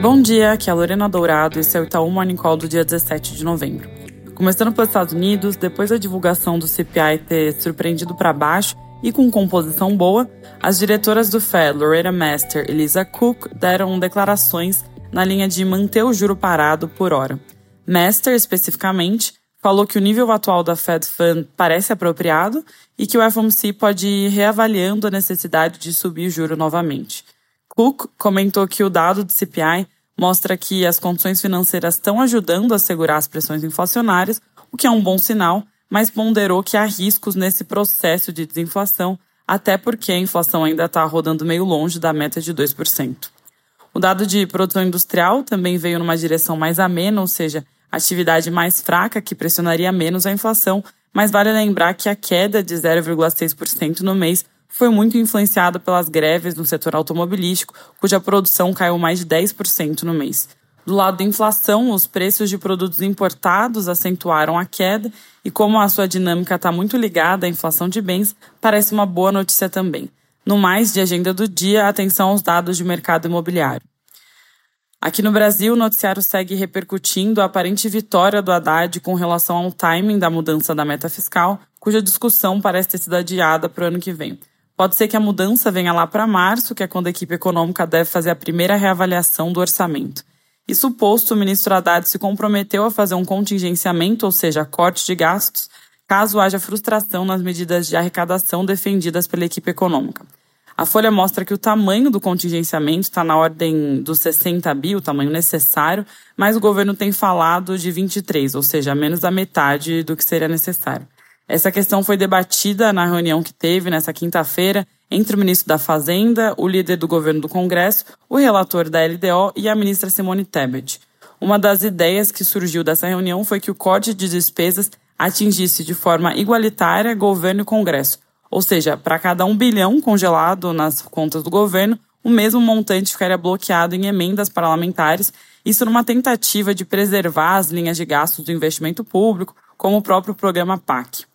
Bom dia, aqui é a Lorena Dourado e esse é o Itaú Morning Call do dia 17 de novembro. Começando pelos Estados Unidos, depois da divulgação do CPI ter surpreendido para baixo e com composição boa, as diretoras do Fed, Loretta Master e Lisa Cook, deram declarações na linha de manter o juro parado por hora. Master, especificamente, falou que o nível atual da Fed Fund parece apropriado e que o FOMC pode ir reavaliando a necessidade de subir o juro novamente. Cook comentou que o dado do CPI mostra que as condições financeiras estão ajudando a segurar as pressões inflacionárias, o que é um bom sinal, mas ponderou que há riscos nesse processo de desinflação, até porque a inflação ainda está rodando meio longe da meta de 2%. O dado de produção industrial também veio numa direção mais amena, ou seja, atividade mais fraca que pressionaria menos a inflação, mas vale lembrar que a queda de 0,6% no mês foi muito influenciada pelas greves no setor automobilístico, cuja produção caiu mais de 10% no mês. Do lado da inflação, os preços de produtos importados acentuaram a queda e, como a sua dinâmica está muito ligada à inflação de bens, parece uma boa notícia também. No mais de agenda do dia, atenção aos dados de mercado imobiliário. Aqui no Brasil, o noticiário segue repercutindo a aparente vitória do Haddad com relação ao timing da mudança da meta fiscal, cuja discussão parece ter sido adiada para o ano que vem. Pode ser que a mudança venha lá para março, que é quando a equipe econômica deve fazer a primeira reavaliação do orçamento. Isso posto, o ministro Haddad se comprometeu a fazer um contingenciamento, ou seja, corte de gastos, caso haja frustração nas medidas de arrecadação defendidas pela equipe econômica. A Folha mostra que o tamanho do contingenciamento está na ordem dos 60 bi, o tamanho necessário, mas o governo tem falado de 23, ou seja, menos da metade do que seria necessário. Essa questão foi debatida na reunião que teve nessa quinta-feira entre o ministro da Fazenda, o líder do governo do Congresso, o relator da LDO e a ministra Simone Tebet. Uma das ideias que surgiu dessa reunião foi que o Código de Despesas atingisse de forma igualitária governo e Congresso, ou seja, para cada um bilhão congelado nas contas do governo, o mesmo montante ficaria bloqueado em emendas parlamentares, isso numa tentativa de preservar as linhas de gastos do investimento público, como o próprio programa PAC.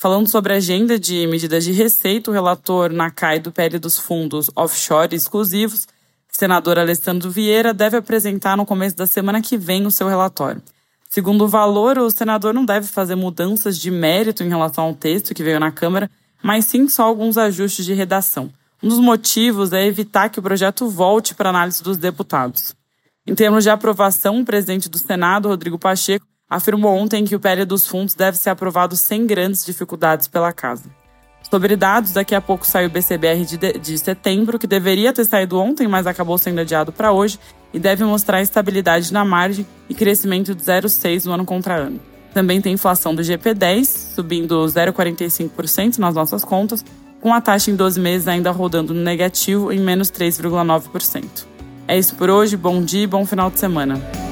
Falando sobre a agenda de medidas de receita, o relator Nakai do PL dos fundos offshore exclusivos, senador Alessandro Vieira, deve apresentar no começo da semana que vem o seu relatório. Segundo o valor, o senador não deve fazer mudanças de mérito em relação ao texto que veio na Câmara, mas sim só alguns ajustes de redação. Um dos motivos é evitar que o projeto volte para análise dos deputados. Em termos de aprovação, o presidente do Senado, Rodrigo Pacheco, afirmou ontem que o PL dos fundos deve ser aprovado sem grandes dificuldades pela casa. Sobre dados, daqui a pouco sai o BCBR de, de, de setembro, que deveria ter saído ontem, mas acabou sendo adiado para hoje, e deve mostrar estabilidade na margem e crescimento de 0,6 no ano contra ano. Também tem inflação do GP10, subindo 0,45% nas nossas contas, com a taxa em 12 meses ainda rodando no negativo em menos 3,9%. É isso por hoje, bom dia e bom final de semana.